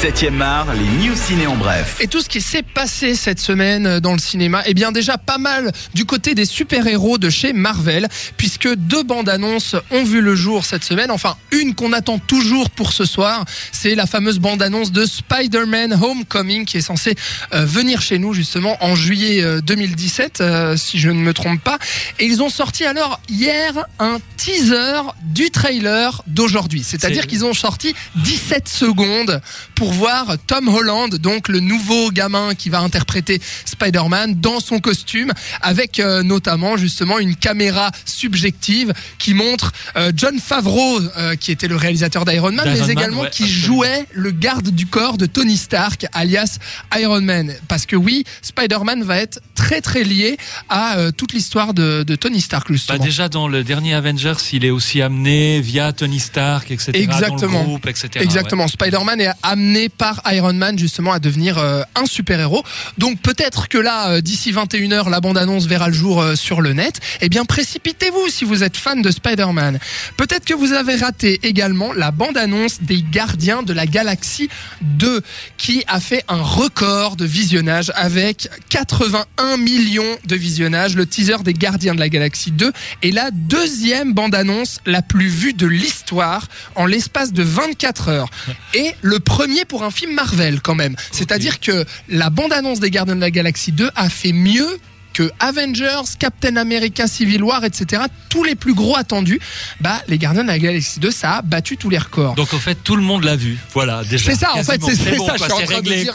7e art, les news ciné en bref. Et tout ce qui s'est passé cette semaine euh, dans le cinéma, eh bien déjà pas mal du côté des super-héros de chez Marvel, puisque deux bandes annonces ont vu le jour cette semaine. Enfin, une qu'on attend toujours pour ce soir, c'est la fameuse bande annonce de Spider-Man Homecoming qui est censée euh, venir chez nous justement en juillet euh, 2017, euh, si je ne me trompe pas. Et ils ont sorti alors hier un teaser du trailer d'aujourd'hui. C'est-à-dire C'est- qu'ils ont sorti 17 secondes pour voir Tom Holland, donc le nouveau gamin qui va interpréter Spider-Man dans son costume, avec euh, notamment justement une caméra subjective qui montre euh, John Favreau, euh, qui était le réalisateur d'Iron Man, mais Man, également ouais, qui absolument. jouait le garde du corps de Tony Stark, alias Iron Man. Parce que oui, Spider-Man va être très très lié à toute l'histoire de, de Tony Stark, Bah, justement. déjà dans le dernier Avengers, il est aussi amené via Tony Stark, etc. Dans Exactement. le groupe, etc. Exactement. Spider-Man est amené par Iron Man justement à devenir euh, un super-héros. Donc peut-être que là, euh, d'ici 21h, la bande-annonce verra le jour euh, sur le net. Eh bien, précipitez-vous si vous êtes fan de Spider-Man. Peut-être que vous avez raté également la bande-annonce des Gardiens de la Galaxie 2 qui a fait un record de visionnage avec 81 millions de visionnages. Le teaser des Gardiens de la Galaxie 2 est la deuxième bande-annonce la plus vue de l'histoire en l'espace de 24 heures. Et le premier pour un film Marvel quand même. C'est-à-dire que la bande-annonce des Gardiens de la Galaxie 2 a fait mieux que Avengers, Captain America, Civil War, etc. Tous les plus gros attendus, bah les Gardiens de la Galaxie 2, ça a battu tous les records. Donc en fait, tout le monde l'a vu. Voilà, déjà. C'est ça, en fait, c'est bon, ça, quoi, je suis en c'est train de dire,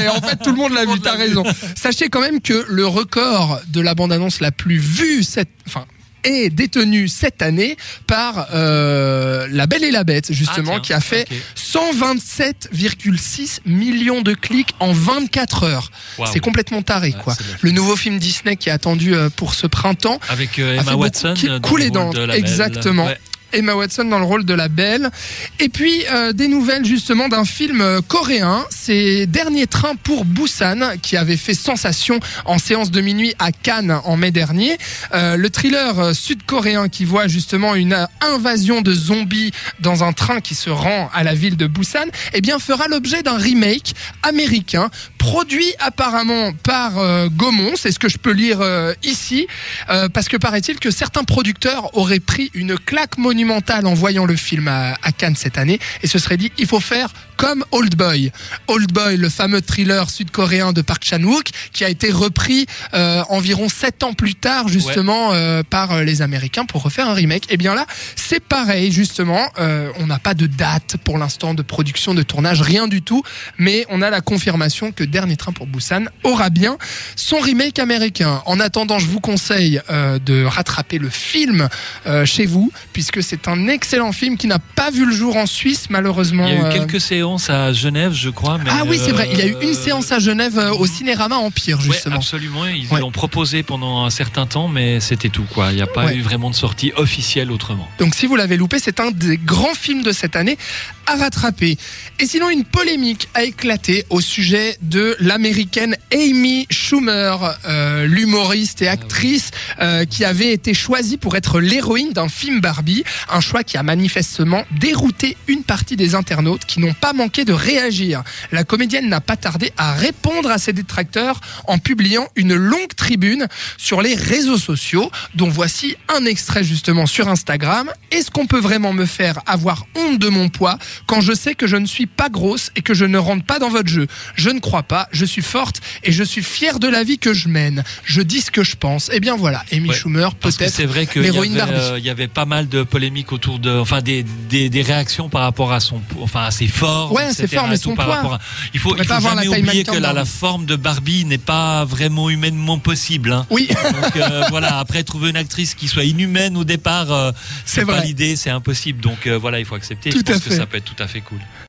mais en fait, tout le monde l'a vu, t'as raison. Sachez quand même que le record de la bande-annonce la plus vue cette, enfin, est détenu cette année par euh, La Belle et la Bête, justement, Ah, tiens, qui a fait ok. 127,6 millions de clics en 24 heures. C'est complètement taré, Ouais, quoi. Le nouveau film Disney qui est attendu euh, pour ce printemps. Avec euh, Emma Watson. qui coule le les dents, exactement. Ouais. Emma Watson dans le rôle de la belle. Et puis euh, des nouvelles justement d'un film euh, coréen, c'est Dernier train pour Busan qui avait fait sensation en séance de minuit à Cannes en mai dernier. Euh, le thriller sud-coréen qui voit justement une invasion de zombies dans un train qui se rend à la ville de Busan, eh bien fera l'objet d'un remake américain produit apparemment par euh, Gaumont, c'est ce que je peux lire euh, ici, euh, parce que paraît-il que certains producteurs auraient pris une claque monumentale en voyant le film à, à Cannes cette année et se seraient dit il faut faire comme Old Boy. Old Boy, le fameux thriller sud-coréen de Park Chan-wook, qui a été repris euh, environ sept ans plus tard justement euh, par les Américains pour refaire un remake. Et bien là, c'est pareil justement. Euh, on n'a pas de date pour l'instant de production, de tournage, rien du tout, mais on a la confirmation que Dernier Train pour Busan aura bien son remake américain. En attendant, je vous conseille euh, de rattraper le film euh, chez vous, puisque c'est un excellent film qui n'a pas vu le jour en Suisse, malheureusement. Il y a eu euh, quelques séances à Genève, je crois. Mais Ah oui, c'est vrai. Il y a eu une séance à Genève au Cinérama Empire, Ouais, justement. absolument. Ils Ouais. l'ont proposé pendant un certain temps, mais c'était tout. quoi. Il n'y a pas Ouais. eu vraiment de sortie officielle autrement. Donc si vous l'avez loupé, c'est un des grands films de cette année à rattraper. Et sinon, une polémique a éclaté au sujet de l'américaine Amy Schumer, euh, l'humoriste et actrice euh, qui avait été choisie pour être l'héroïne d'un film Barbie. Un choix qui a manifestement dérouté une partie des internautes qui n'ont pas manqué de réagir. La comédienne n'a pas tardé à répondre à ses détracteurs en publiant une longue tribune sur les réseaux sociaux, dont voici un extrait justement sur Instagram. Est-ce qu'on peut vraiment me faire avoir honte de mon poids quand je sais que je ne suis pas grosse et que je ne rentre pas dans votre jeu Je ne crois pas, je suis forte et je suis fière de la vie que je mène. Je dis ce que je pense. Et bien voilà, Amy Ouais, Schumer que peut-être. c'est vrai qu'il y, euh, y avait pas mal de polémiques autour de, enfin des, des, des réactions par rapport à son, enfin à ses formes. Ouais, ses formes et son poids. à- il faut, il faut jamais oublier que la, forme de Barbie n'est pas vraiment humainement possible. hein. Oui, Donc euh, voilà, après trouver une actrice qui soit inhumaine au départ, euh, C'est pas l'idée, c'est impossible. Donc voilà, il faut accepter. Tout Je pense à que fait. ça peut être tout à fait cool.